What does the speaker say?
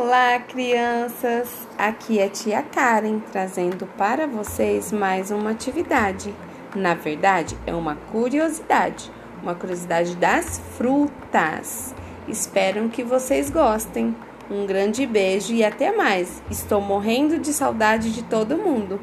Olá, crianças! Aqui é tia Karen trazendo para vocês mais uma atividade. Na verdade, é uma curiosidade, uma curiosidade das frutas. Espero que vocês gostem. Um grande beijo e até mais. Estou morrendo de saudade de todo mundo.